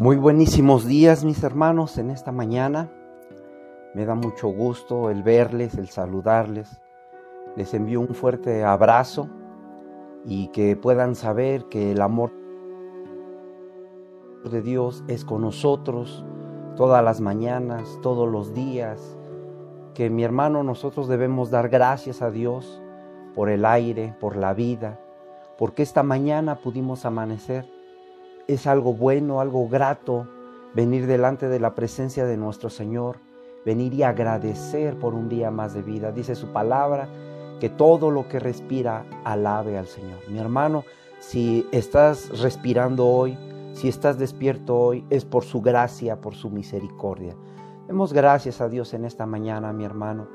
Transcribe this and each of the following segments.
Muy buenísimos días mis hermanos en esta mañana. Me da mucho gusto el verles, el saludarles. Les envío un fuerte abrazo y que puedan saber que el amor de Dios es con nosotros todas las mañanas, todos los días. Que mi hermano nosotros debemos dar gracias a Dios por el aire, por la vida, porque esta mañana pudimos amanecer es algo bueno, algo grato venir delante de la presencia de nuestro Señor, venir y agradecer por un día más de vida. Dice su palabra que todo lo que respira alabe al Señor. Mi hermano, si estás respirando hoy, si estás despierto hoy, es por su gracia, por su misericordia. Demos gracias a Dios en esta mañana, mi hermano.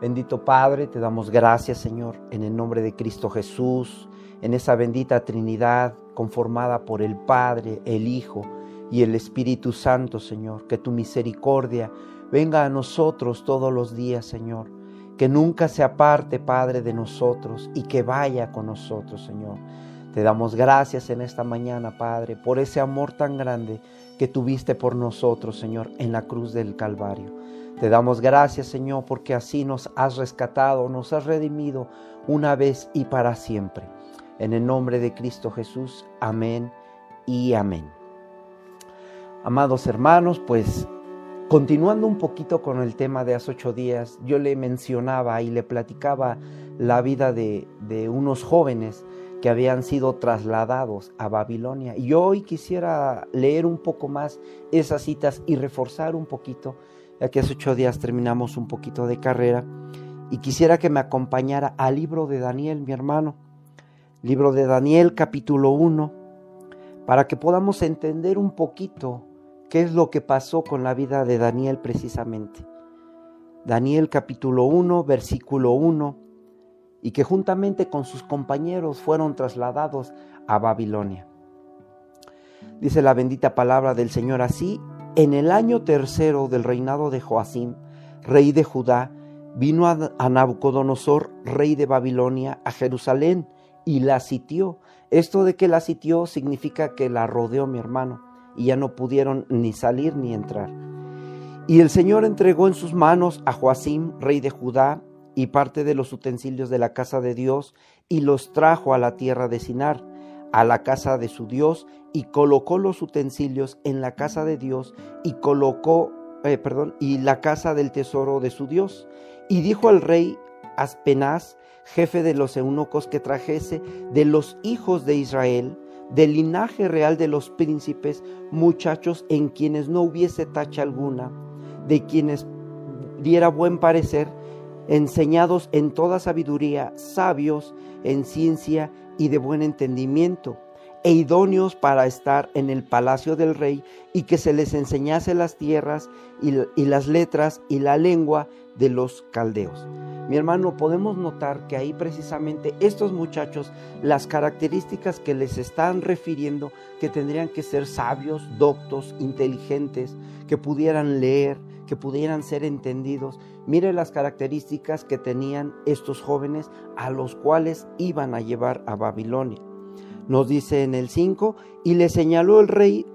Bendito Padre, te damos gracias, Señor, en el nombre de Cristo Jesús, en esa bendita Trinidad conformada por el Padre, el Hijo y el Espíritu Santo, Señor. Que tu misericordia venga a nosotros todos los días, Señor. Que nunca se aparte, Padre, de nosotros y que vaya con nosotros, Señor. Te damos gracias en esta mañana, Padre, por ese amor tan grande que tuviste por nosotros, Señor, en la cruz del Calvario. Te damos gracias, Señor, porque así nos has rescatado, nos has redimido una vez y para siempre. En el nombre de Cristo Jesús, amén y amén. Amados hermanos, pues continuando un poquito con el tema de hace ocho días, yo le mencionaba y le platicaba la vida de, de unos jóvenes que habían sido trasladados a Babilonia. Y hoy quisiera leer un poco más esas citas y reforzar un poquito, ya que hace ocho días terminamos un poquito de carrera, y quisiera que me acompañara al libro de Daniel, mi hermano libro de Daniel capítulo 1, para que podamos entender un poquito qué es lo que pasó con la vida de Daniel precisamente. Daniel capítulo 1, versículo 1, y que juntamente con sus compañeros fueron trasladados a Babilonia. Dice la bendita palabra del Señor así, en el año tercero del reinado de Joacim, rey de Judá, vino a Nabucodonosor, rey de Babilonia, a Jerusalén, y la sitió. Esto de que la sitió significa que la rodeó mi hermano y ya no pudieron ni salir ni entrar. Y el Señor entregó en sus manos a Joacim, rey de Judá, y parte de los utensilios de la casa de Dios, y los trajo a la tierra de Sinar, a la casa de su Dios, y colocó los utensilios en la casa de Dios, y colocó, eh, perdón, y la casa del tesoro de su Dios. Y dijo al rey Aspenaz, jefe de los eunucos, que trajese de los hijos de Israel, del linaje real de los príncipes, muchachos en quienes no hubiese tacha alguna, de quienes diera buen parecer, enseñados en toda sabiduría, sabios en ciencia y de buen entendimiento, e idóneos para estar en el palacio del rey, y que se les enseñase las tierras y, y las letras y la lengua de los caldeos. Mi hermano, podemos notar que ahí precisamente estos muchachos, las características que les están refiriendo, que tendrían que ser sabios, doctos, inteligentes, que pudieran leer, que pudieran ser entendidos. Mire las características que tenían estos jóvenes a los cuales iban a llevar a Babilonia. Nos dice en el 5, y le señaló el rey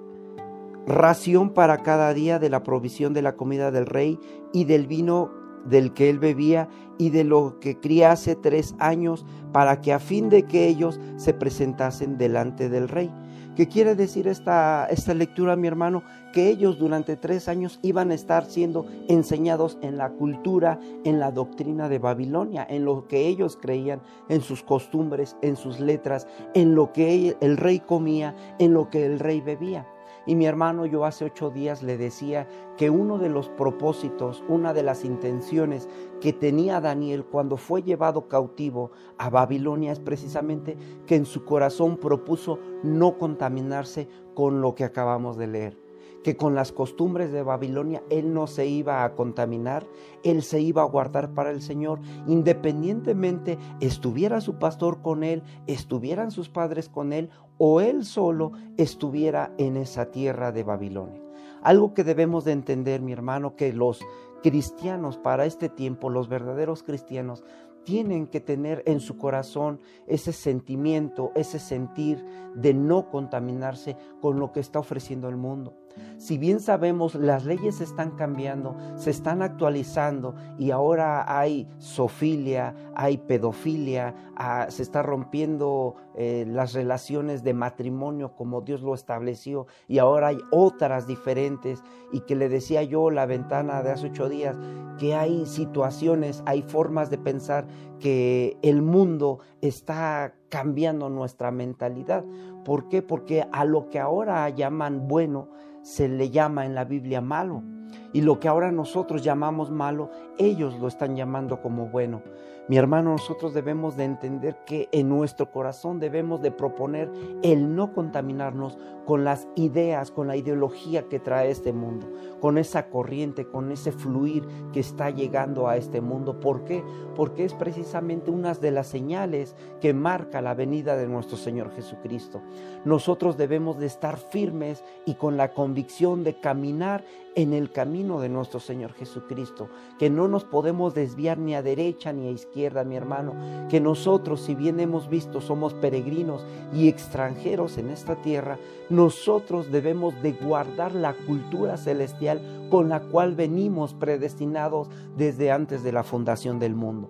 ración para cada día de la provisión de la comida del rey y del vino del que él bebía y de lo que criase tres años para que a fin de que ellos se presentasen delante del rey. ¿Qué quiere decir esta, esta lectura, mi hermano? Que ellos durante tres años iban a estar siendo enseñados en la cultura, en la doctrina de Babilonia, en lo que ellos creían, en sus costumbres, en sus letras, en lo que el rey comía, en lo que el rey bebía. Y mi hermano, yo hace ocho días le decía que uno de los propósitos, una de las intenciones que tenía Daniel cuando fue llevado cautivo a Babilonia es precisamente que en su corazón propuso no contaminarse con lo que acabamos de leer que con las costumbres de Babilonia él no se iba a contaminar, él se iba a guardar para el Señor, independientemente estuviera su pastor con él, estuvieran sus padres con él o él solo estuviera en esa tierra de Babilonia. Algo que debemos de entender, mi hermano, que los cristianos para este tiempo, los verdaderos cristianos, tienen que tener en su corazón ese sentimiento, ese sentir de no contaminarse con lo que está ofreciendo el mundo. Si bien sabemos, las leyes están cambiando, se están actualizando y ahora hay sofilia, hay pedofilia, ah, se está rompiendo eh, las relaciones de matrimonio como Dios lo estableció y ahora hay otras diferentes y que le decía yo la ventana de hace ocho días que hay situaciones, hay formas de pensar que el mundo está cambiando nuestra mentalidad. ¿Por qué? Porque a lo que ahora llaman bueno se le llama en la Biblia malo. Y lo que ahora nosotros llamamos malo, ellos lo están llamando como bueno. Mi hermano, nosotros debemos de entender que en nuestro corazón debemos de proponer el no contaminarnos con las ideas, con la ideología que trae este mundo, con esa corriente, con ese fluir que está llegando a este mundo. ¿Por qué? Porque es precisamente una de las señales que marca la venida de nuestro Señor Jesucristo. Nosotros debemos de estar firmes y con la convicción de caminar en el camino de nuestro Señor Jesucristo, que no nos podemos desviar ni a derecha ni a izquierda, mi hermano, que nosotros, si bien hemos visto, somos peregrinos y extranjeros en esta tierra, nosotros debemos de guardar la cultura celestial con la cual venimos predestinados desde antes de la fundación del mundo.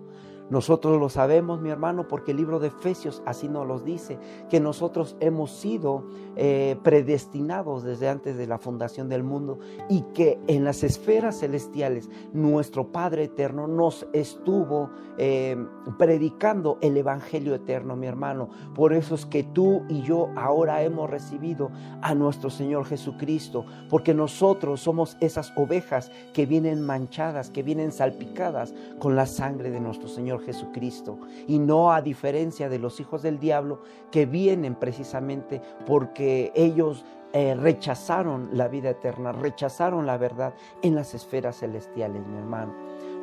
Nosotros lo sabemos, mi hermano, porque el libro de Efesios así nos los dice, que nosotros hemos sido eh, predestinados desde antes de la fundación del mundo y que en las esferas celestiales nuestro Padre eterno nos estuvo eh, predicando el Evangelio eterno, mi hermano. Por eso es que tú y yo ahora hemos recibido a nuestro Señor Jesucristo, porque nosotros somos esas ovejas que vienen manchadas, que vienen salpicadas con la sangre de nuestro Señor Jesucristo y no a diferencia de los hijos del diablo que vienen precisamente porque ellos eh, rechazaron la vida eterna, rechazaron la verdad en las esferas celestiales, mi hermano.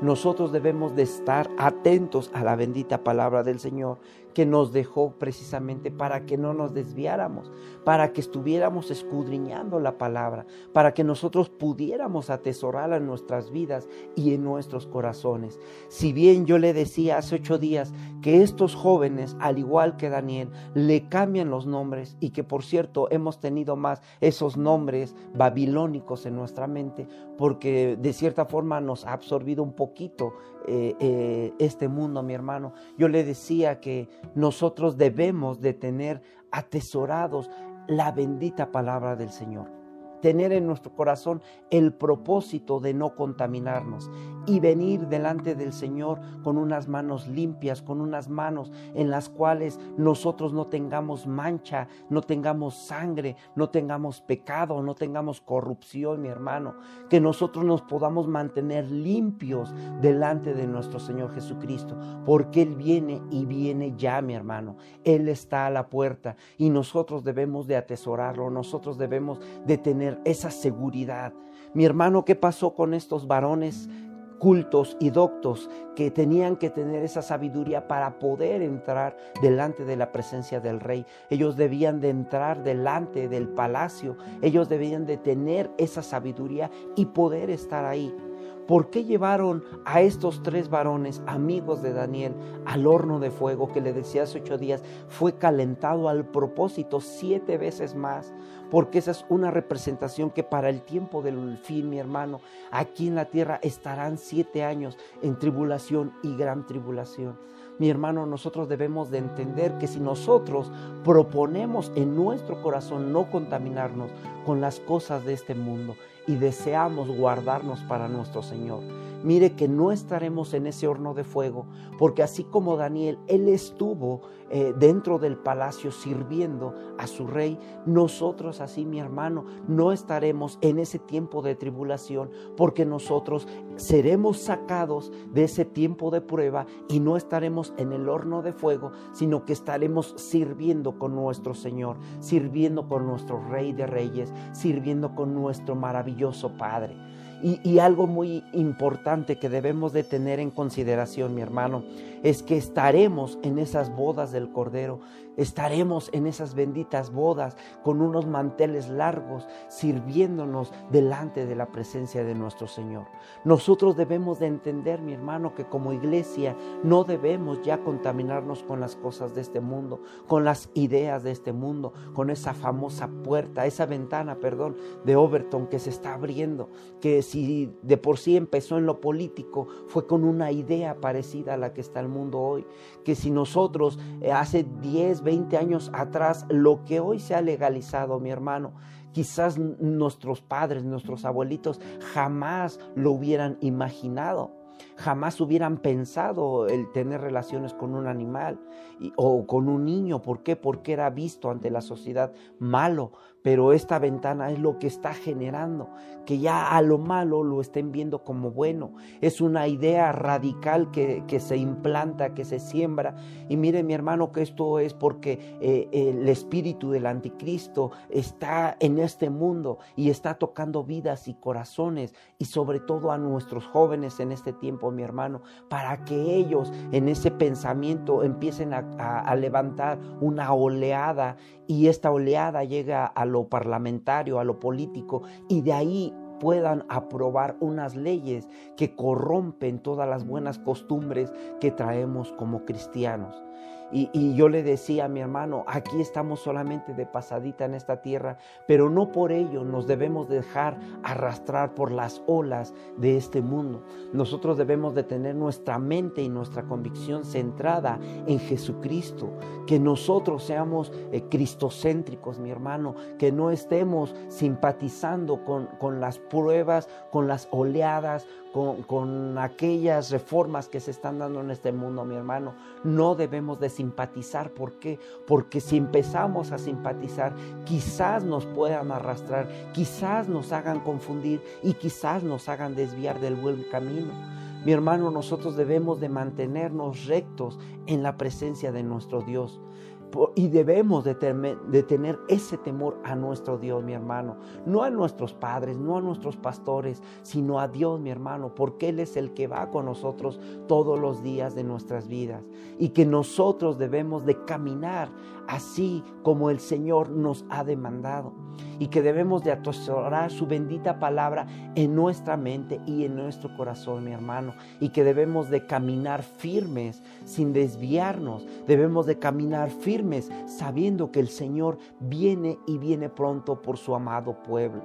Nosotros debemos de estar atentos a la bendita palabra del Señor que nos dejó precisamente para que no nos desviáramos, para que estuviéramos escudriñando la palabra, para que nosotros pudiéramos atesorarla en nuestras vidas y en nuestros corazones. Si bien yo le decía hace ocho días que estos jóvenes, al igual que Daniel, le cambian los nombres y que por cierto hemos tenido más esos nombres babilónicos en nuestra mente, porque de cierta forma nos ha absorbido un poquito eh, eh, este mundo, mi hermano. Yo le decía que nosotros debemos de tener atesorados la bendita palabra del Señor tener en nuestro corazón el propósito de no contaminarnos y venir delante del Señor con unas manos limpias, con unas manos en las cuales nosotros no tengamos mancha, no tengamos sangre, no tengamos pecado, no tengamos corrupción, mi hermano, que nosotros nos podamos mantener limpios delante de nuestro Señor Jesucristo, porque Él viene y viene ya, mi hermano. Él está a la puerta y nosotros debemos de atesorarlo, nosotros debemos de tener esa seguridad. Mi hermano, ¿qué pasó con estos varones cultos y doctos que tenían que tener esa sabiduría para poder entrar delante de la presencia del rey. Ellos debían de entrar delante del palacio, ellos debían de tener esa sabiduría y poder estar ahí. ¿Por qué llevaron a estos tres varones, amigos de Daniel, al horno de fuego que le decía hace ocho días fue calentado al propósito siete veces más? Porque esa es una representación que para el tiempo del fin, mi hermano, aquí en la tierra estarán siete años en tribulación y gran tribulación. Mi hermano, nosotros debemos de entender que si nosotros proponemos en nuestro corazón no contaminarnos con las cosas de este mundo y deseamos guardarnos para nuestro Señor, mire que no estaremos en ese horno de fuego, porque así como Daniel, él estuvo eh, dentro del palacio sirviendo a su rey, nosotros así, mi hermano, no estaremos en ese tiempo de tribulación, porque nosotros seremos sacados de ese tiempo de prueba y no estaremos en el horno de fuego, sino que estaremos sirviendo con nuestro Señor, sirviendo con nuestro Rey de Reyes, sirviendo con nuestro maravilloso Padre. Y, algo muy importante que debemos de tener en consideración, mi hermano, es que estaremos en esas bodas del Cordero, estaremos en esas benditas bodas con unos manteles largos, sirviéndonos delante de la presencia de nuestro Señor. Nosotros debemos de entender, mi hermano, que como iglesia no debemos ya contaminarnos con las cosas de este mundo, con las ideas de este mundo, con esa famosa puerta, esa ventana, perdón, de Overton que se está abriendo, que si de por sí empezó en lo político, fue con una idea parecida a la que está el mundo hoy, que si nosotros eh, hace 10, 20 años atrás, lo que hoy se ha legalizado, mi hermano, quizás nuestros padres, nuestros abuelitos jamás lo hubieran imaginado jamás hubieran pensado el tener relaciones con un animal o con un niño. ¿Por qué? Porque era visto ante la sociedad malo pero esta ventana es lo que está generando que ya a lo malo lo estén viendo como bueno. Es una idea radical que, se implanta, que se siembra. Y mire mi hermano que esto es porque eh, el espíritu del anticristo está en este mundo y está tocando vidas y corazones y sobre todo a nuestros jóvenes en este tiempo, mi hermano, para que ellos en ese pensamiento empiecen a levantar una oleada y esta oleada llega a lo parlamentario, a lo político, y de ahí puedan aprobar unas leyes que corrompen todas las buenas costumbres que traemos como cristianos. Y, yo le decía a mi hermano, aquí estamos solamente de pasadita en esta tierra, pero no por ello nos debemos dejar arrastrar por las olas de este mundo. Nosotros debemos de tener nuestra mente y nuestra convicción centrada en Jesucristo, que nosotros seamos eh, cristocéntricos, mi hermano, que no estemos simpatizando con, con las pruebas, con las oleadas, con, aquellas reformas que se están dando en este mundo, mi hermano. No debemos de simpatizar. ¿Por qué? Porque si empezamos a simpatizar, quizás nos puedan arrastrar, quizás nos hagan confundir y quizás nos hagan desviar del buen camino. Mi hermano, nosotros debemos de mantenernos rectos en la presencia de nuestro Dios. Y debemos de, tener ese temor a nuestro Dios, mi hermano. No a nuestros padres, no a nuestros pastores, sino a Dios, mi hermano, porque Él es el que va con nosotros todos los días de nuestras vidas. Y que nosotros debemos de caminar así como el Señor nos ha demandado. Y que debemos de atesorar su bendita palabra en nuestra mente y en nuestro corazón, mi hermano. Y que debemos de caminar firmes sin desviarnos. Debemos de caminar firmes sabiendo que el Señor viene y viene pronto por su amado pueblo.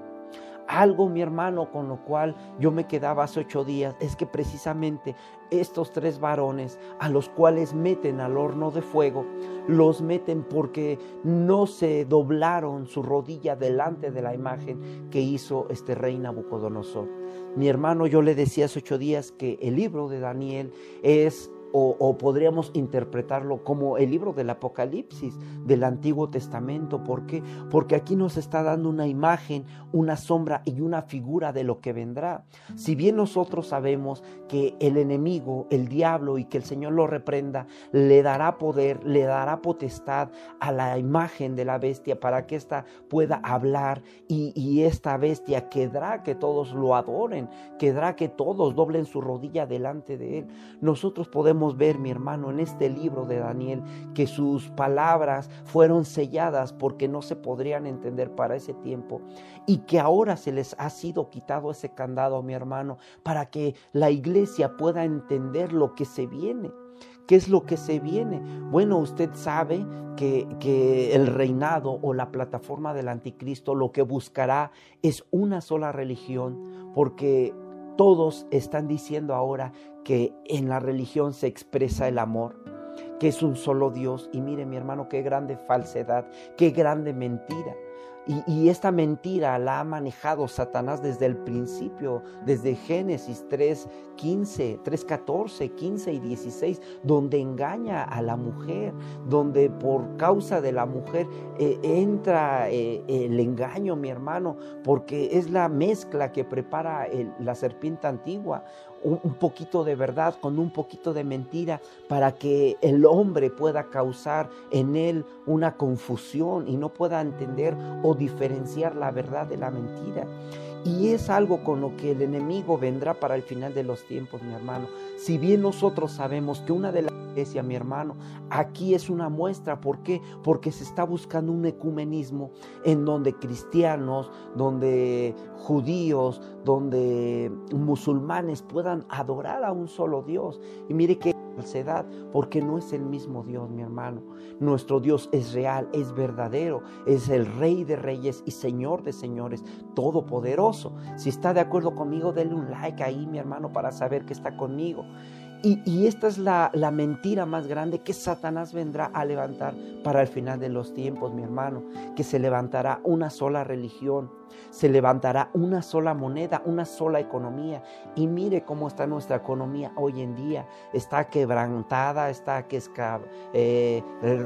Algo, mi hermano, con lo cual yo me quedaba hace ocho días, es que precisamente estos tres varones a los cuales meten al horno de fuego, los meten porque no se doblaron su rodilla delante de la imagen que hizo este rey Nabucodonosor. Mi hermano, yo le decía hace ocho días que el libro de Daniel es o, podríamos interpretarlo como el libro del Apocalipsis del Antiguo Testamento. ¿Por qué? Porque aquí nos está dando una imagen, una sombra y una figura de lo que vendrá. Si bien nosotros sabemos que el enemigo, el diablo y que el Señor lo reprenda, le dará poder, le dará potestad a la imagen de la bestia para que ésta pueda hablar y, y esta bestia quedará que todos lo adoren, quedará que todos doblen su rodilla delante de él. Nosotros podemos ver, mi hermano, en este libro de Daniel, que sus palabras fueron selladas porque no se podrían entender para ese tiempo y que ahora se les ha sido quitado ese candado, mi hermano, para que la iglesia pueda entender lo que se viene. ¿Qué es lo que se viene? Bueno, usted sabe que, que, el reinado o la plataforma del anticristo lo que buscará es una sola religión, porque todos están diciendo ahora que en la religión se expresa el amor, que es un solo Dios. Y mire mi hermano, qué grande falsedad, qué grande mentira. Y, esta mentira la ha manejado Satanás desde el principio, desde Génesis 3, 15, 3, 14, 15 y 16, donde engaña a la mujer, donde por causa de la mujer eh, entra eh, el engaño, mi hermano, porque es la mezcla que prepara la serpiente antigua un, poquito de verdad con un poquito de mentira para que el hombre pueda causar en él una confusión y no pueda entender o diferenciar la verdad de la mentira. Y es algo con lo que el enemigo vendrá para el final de los tiempos, mi hermano. Si bien nosotros sabemos que una de las iglesias, mi hermano, aquí es una muestra. ¿Por qué? Porque se está buscando un ecumenismo en donde cristianos, donde judíos, donde musulmanes puedan adorar a un solo Dios. Y mire que falsedad, porque no es el mismo Dios, mi hermano. Nuestro Dios es real, es verdadero, es el Rey de Reyes y Señor de Señores, todopoderoso. Si está de acuerdo conmigo, denle un like ahí, mi hermano, para saber que está conmigo. Y, esta es la, la, mentira más grande que Satanás vendrá a levantar para el final de los tiempos, mi hermano, que se levantará una sola religión, se levantará una sola moneda, una sola economía. Y mire cómo está nuestra economía hoy en día. Está quebrantada, está que eh,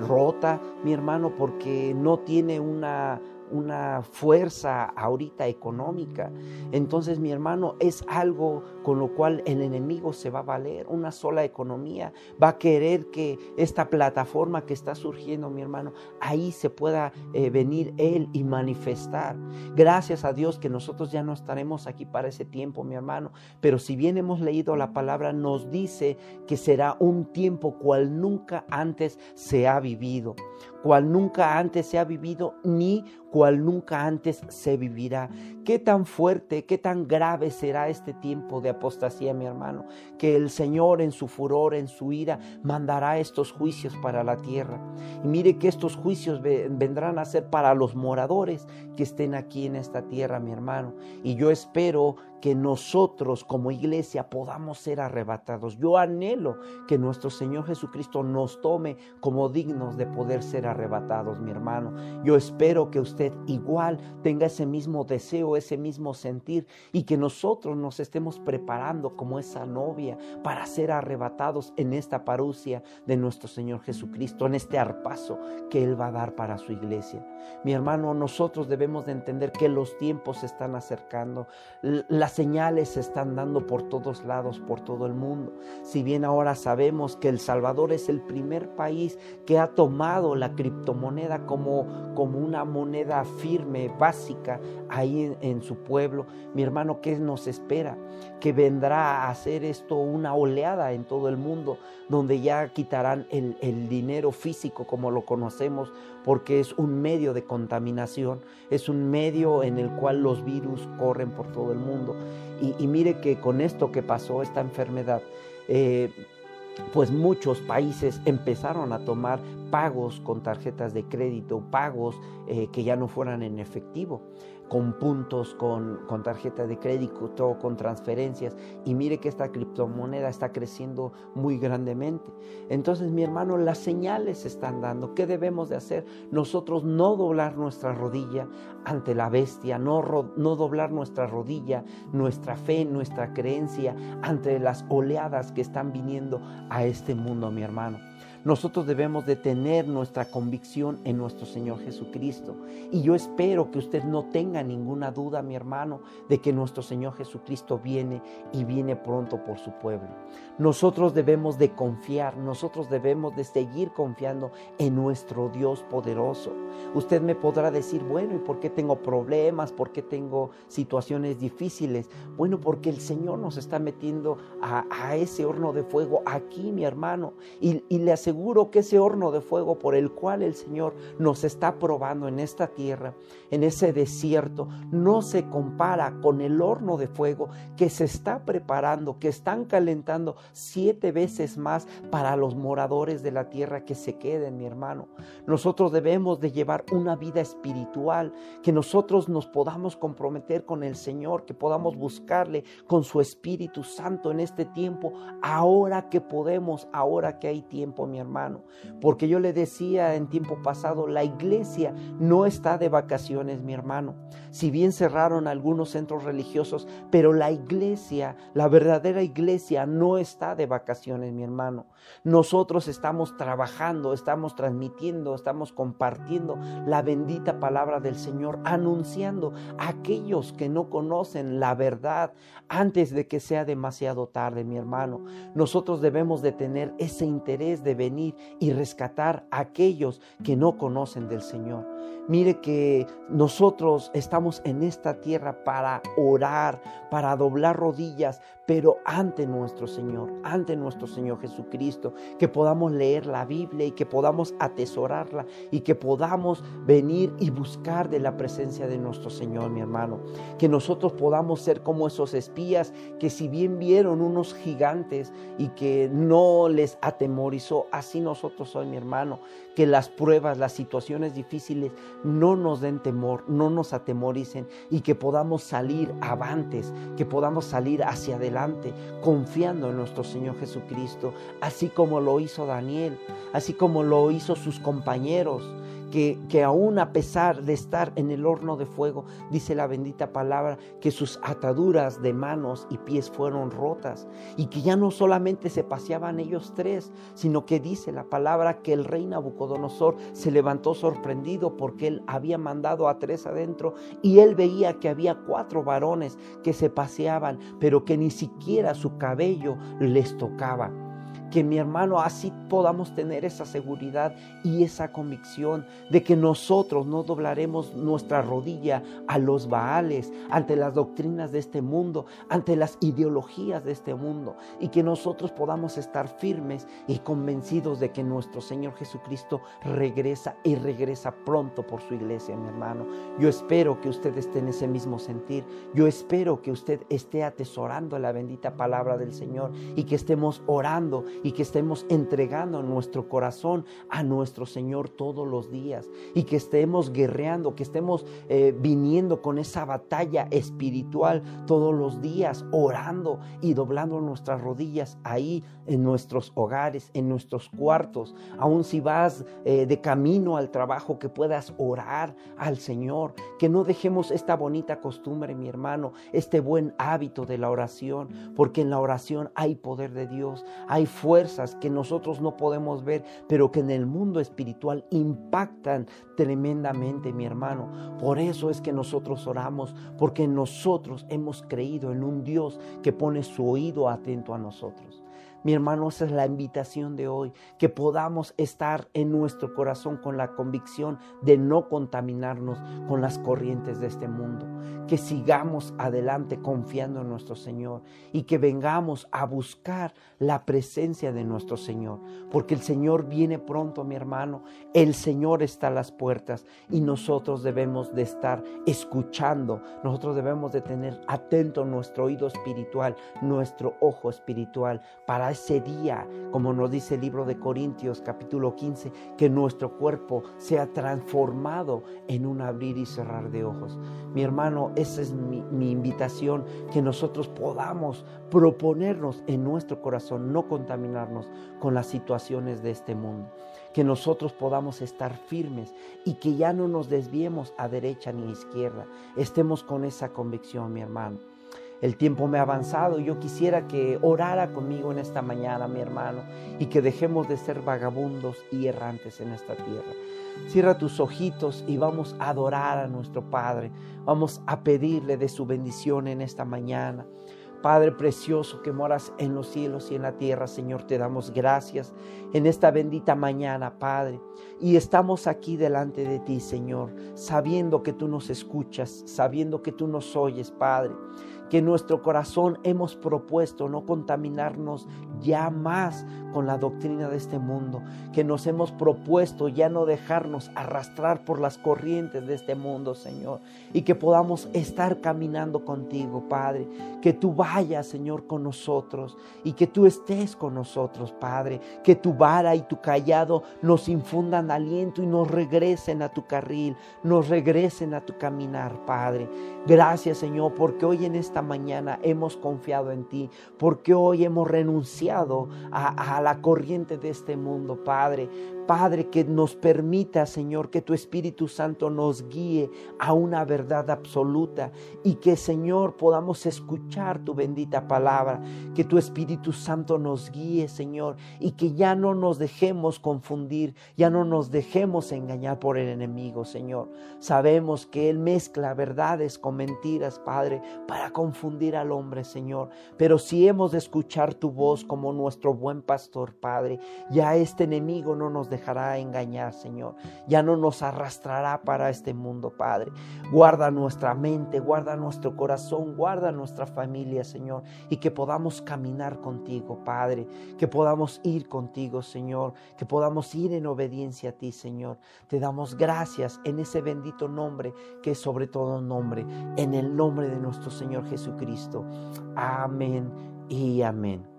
rota, mi hermano, porque no tiene una una fuerza ahorita económica. Entonces, mi hermano, es algo con lo cual el enemigo se va a valer, una sola economía. Va a querer que esta plataforma que está surgiendo, mi hermano, ahí se pueda eh, venir él y manifestar. Gracias a Dios que nosotros ya no estaremos aquí para ese tiempo, mi hermano. Pero si bien hemos leído la palabra, nos dice que será un tiempo cual nunca antes se ha vivido cual nunca antes se ha vivido ni cual nunca antes se vivirá. Qué tan fuerte, qué tan grave será este tiempo de apostasía, mi hermano, que el Señor en su furor, en su ira, mandará estos juicios para la tierra. Y mire que estos juicios vendrán a ser para los moradores que estén aquí en esta tierra, mi hermano. Y yo espero que nosotros como iglesia podamos ser arrebatados. Yo anhelo que nuestro Señor Jesucristo nos tome como dignos de poder ser arrebatados, mi hermano. Yo espero que usted igual tenga ese mismo deseo, ese mismo sentir y que nosotros nos estemos preparando como esa novia para ser arrebatados en esta parucia de nuestro Señor Jesucristo, en este arpazo que Él va a dar para su iglesia. Mi hermano, nosotros debemos de entender que los tiempos se están acercando. La señales se están dando por todos lados, por todo el mundo. Si bien ahora sabemos que El Salvador es el primer país que ha tomado la criptomoneda como, como una moneda firme, básica, ahí en, su pueblo, mi hermano, ¿qué nos espera? Que vendrá a hacer esto una oleada en todo el mundo, donde ya quitarán el, el dinero físico como lo conocemos, porque es un medio de contaminación, es un medio en el cual los virus corren por todo el mundo. Y, mire que con esto que pasó, esta enfermedad, eh, pues muchos países empezaron a tomar pagos con tarjetas de crédito, pagos eh, que ya no fueran en efectivo con puntos, con, con tarjeta de crédito, con transferencias. Y mire que esta criptomoneda está creciendo muy grandemente. Entonces, mi hermano, las señales se están dando. ¿Qué debemos de hacer? Nosotros no doblar nuestra rodilla ante la bestia, no, no doblar nuestra rodilla, nuestra fe, nuestra creencia ante las oleadas que están viniendo a este mundo, mi hermano. Nosotros debemos de tener nuestra convicción en nuestro Señor Jesucristo. Y yo espero que usted no tenga ninguna duda, mi hermano, de que nuestro Señor Jesucristo viene y viene pronto por su pueblo. Nosotros debemos de confiar, nosotros debemos de seguir confiando en nuestro Dios poderoso. Usted me podrá decir, bueno, ¿y por qué tengo problemas? ¿Por qué tengo situaciones difíciles? Bueno, porque el Señor nos está metiendo a, ese horno de fuego aquí, mi hermano, y, le hace seguro que ese horno de fuego por el cual el Señor nos está probando en esta tierra, en ese desierto, no se compara con el horno de fuego que se está preparando, que están calentando siete veces más para los moradores de la tierra que se queden, mi hermano. Nosotros debemos de llevar una vida espiritual, que nosotros nos podamos comprometer con el Señor, que podamos buscarle con su Espíritu Santo en este tiempo, ahora que podemos, ahora que hay tiempo, mi hermano. Porque yo le decía en tiempo pasado, la iglesia no está de vacaciones, mi hermano. Si bien cerraron algunos centros religiosos, pero la iglesia, la verdadera iglesia no está de vacaciones, mi hermano. Nosotros estamos trabajando, estamos transmitiendo, estamos compartiendo la bendita palabra del Señor, anunciando a aquellos que no conocen la verdad antes de que sea demasiado tarde, mi hermano. Nosotros debemos de tener ese interés de venir y rescatar a aquellos que no conocen del Señor. Mire que nosotros estamos en esta tierra para orar, para doblar rodillas, pero ante nuestro Señor, ante nuestro Señor Jesucristo, que podamos leer la Biblia y que podamos atesorarla y que podamos venir y buscar de la presencia de nuestro Señor, mi hermano. Que nosotros podamos ser como esos espías que si bien vieron unos gigantes y que no les atemorizó, así nosotros hoy, mi hermano, que las pruebas, las situaciones difíciles no nos den temor, no nos atemoricen y que podamos salir avantes, que podamos salir hacia adelante confiando en nuestro Señor Jesucristo, así como lo hizo Daniel, así como lo hizo sus compañeros que, aún a pesar de estar en el horno de fuego, dice la bendita palabra, que sus ataduras de manos y pies fueron rotas y que ya no solamente se paseaban ellos tres, sino que dice la palabra que el rey Nabucodonosor se levantó sorprendido porque él había mandado a tres adentro y él veía que había cuatro varones que se paseaban, pero que ni siquiera su cabello les tocaba que mi hermano así podamos tener esa seguridad y esa convicción de que nosotros no doblaremos nuestra rodilla a los baales, ante las doctrinas de este mundo, ante las ideologías de este mundo y que nosotros podamos estar firmes y convencidos de que nuestro Señor Jesucristo regresa y regresa pronto por su iglesia, mi hermano. Yo espero que usted esté en ese mismo sentir. Yo espero que usted esté atesorando la bendita palabra del Señor y que estemos orando y que estemos entregando nuestro corazón a nuestro Señor todos los días y que estemos guerreando, que estemos eh, viniendo con esa batalla espiritual todos los días, orando y doblando nuestras rodillas ahí en nuestros hogares, en nuestros cuartos, aun si vas eh, de camino al trabajo, que puedas orar al Señor, que no dejemos esta bonita costumbre, mi hermano, este buen hábito de la oración, porque en la oración hay poder de Dios, hay fuerzas que nosotros no podemos ver, pero que en el mundo espiritual impactan tremendamente, mi hermano. Por eso es que nosotros oramos, porque nosotros hemos creído en un Dios que pone su oído atento a nosotros. Mi hermano, esa es la invitación de hoy, que podamos estar en nuestro corazón con la convicción de no contaminarnos con las corrientes de este mundo, que sigamos adelante confiando en nuestro Señor y que vengamos a buscar la presencia de nuestro Señor, porque el Señor viene pronto, mi hermano, el Señor está a las puertas y nosotros debemos de estar escuchando, nosotros debemos de tener atento nuestro oído espiritual, nuestro ojo espiritual para ese día, como nos dice el libro de Corintios capítulo 15, que nuestro cuerpo sea transformado en un abrir y cerrar de ojos. Mi hermano, esa es mi, mi invitación, que nosotros podamos proponernos en nuestro corazón no contaminarnos con las situaciones de este mundo que nosotros podamos estar firmes y que ya no nos desviemos a derecha ni a izquierda. Estemos con esa convicción, mi hermano. El tiempo me ha avanzado y yo quisiera que orara conmigo en esta mañana, mi hermano, y que dejemos de ser vagabundos y errantes en esta tierra. Cierra tus ojitos y vamos a adorar a nuestro Padre. Vamos a pedirle de su bendición en esta mañana. Padre precioso que moras en los cielos y en la tierra, Señor, te damos gracias en esta bendita mañana, Padre. Y estamos aquí delante de ti, Señor, sabiendo que tú nos escuchas, sabiendo que tú nos oyes, Padre que en nuestro corazón hemos propuesto no contaminarnos ya más con la doctrina de este mundo, que nos hemos propuesto ya no dejarnos arrastrar por las corrientes de este mundo, Señor, y que podamos estar caminando contigo, Padre, que tú vayas, Señor, con nosotros y que tú estés con nosotros, Padre, que tu vara y tu callado nos infundan aliento y nos regresen a tu carril, nos regresen a tu caminar, Padre. Gracias, Señor, porque hoy en mañana hemos confiado en ti, porque hoy hemos renunciado a la corriente de este mundo, Padre. Padre, que nos permita, Señor, que tu Espíritu Santo nos guíe a una verdad absoluta y que, Señor, podamos escuchar tu bendita palabra, que tu Espíritu Santo nos guíe, Señor, y que ya no nos dejemos confundir, ya no nos dejemos engañar por el enemigo, Señor. Sabemos que Él mezcla verdades con mentiras, Padre, para confundir al hombre, Señor. Pero si hemos de escuchar tu voz como nuestro buen pastor, Padre, ya este enemigo no nos deja dejará engañar, Señor. Ya no nos arrastrará para este mundo, Padre. Guarda nuestra mente, guarda nuestro corazón, guarda nuestra familia, Señor. Y que podamos caminar contigo, Padre. Que podamos ir contigo, Señor. Que podamos ir en obediencia a ti, Señor. Te damos gracias en ese bendito nombre que es sobre todo nombre. En el nombre de nuestro Señor Jesucristo. Amén y amén.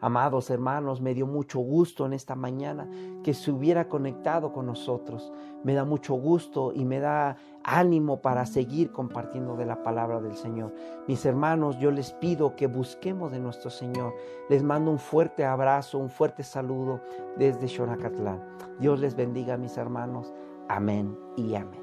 Amados hermanos, me dio mucho gusto en esta mañana que se hubiera conectado con nosotros. Me da mucho gusto y me da ánimo para seguir compartiendo de la palabra del Señor. Mis hermanos, yo les pido que busquemos de nuestro Señor. Les mando un fuerte abrazo, un fuerte saludo desde Xonacatlán. Dios les bendiga, mis hermanos. Amén y amén.